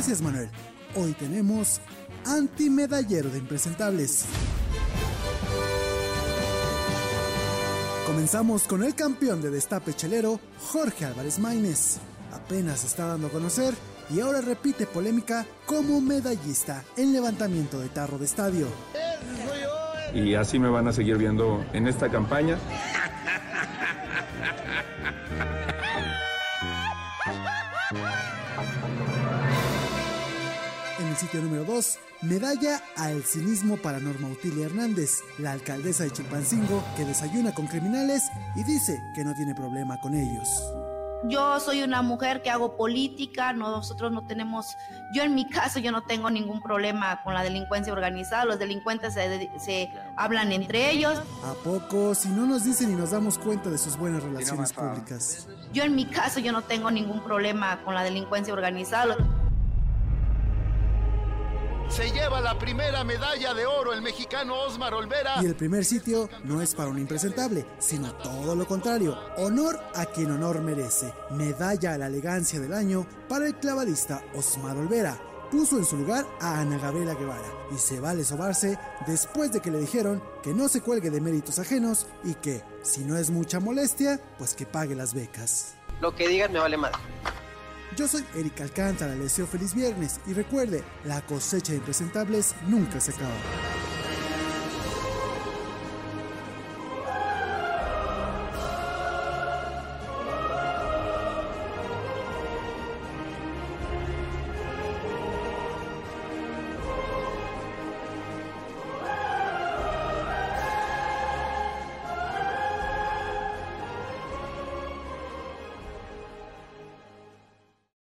Gracias, Manuel. Hoy tenemos antimedallero de impresentables. Comenzamos con el campeón de destape chelero, Jorge Álvarez Maínez. Apenas está dando a conocer y ahora repite polémica como medallista en levantamiento de tarro de estadio. Y así me van a seguir viendo en esta campaña. En el sitio número 2, medalla al cinismo para Norma Utilia Hernández, la alcaldesa de Chilpancingo que desayuna con criminales y dice que no tiene problema con ellos. Yo soy una mujer que hago política, nosotros no tenemos, yo en mi caso yo no tengo ningún problema con la delincuencia organizada, los delincuentes se, se hablan entre ellos. ¿A poco? Si no nos dicen y nos damos cuenta de sus buenas relaciones públicas. Yo en mi caso yo no tengo ningún problema con la delincuencia organizada. Se lleva la primera medalla de oro el mexicano Osmar Olvera. Y el primer sitio no es para un impresentable, sino todo lo contrario. Honor a quien honor merece. Medalla a la elegancia del año para el clavadista Osmar Olvera. Puso en su lugar a Ana Gabriela Guevara y se vale sobarse después de que le dijeron que no se cuelgue de méritos ajenos y que, si no es mucha molestia, pues que pague las becas. Lo que digan me vale madre. Yo soy Eric Alcántara, les deseo feliz viernes y recuerde, la cosecha de impresentables nunca se acaba.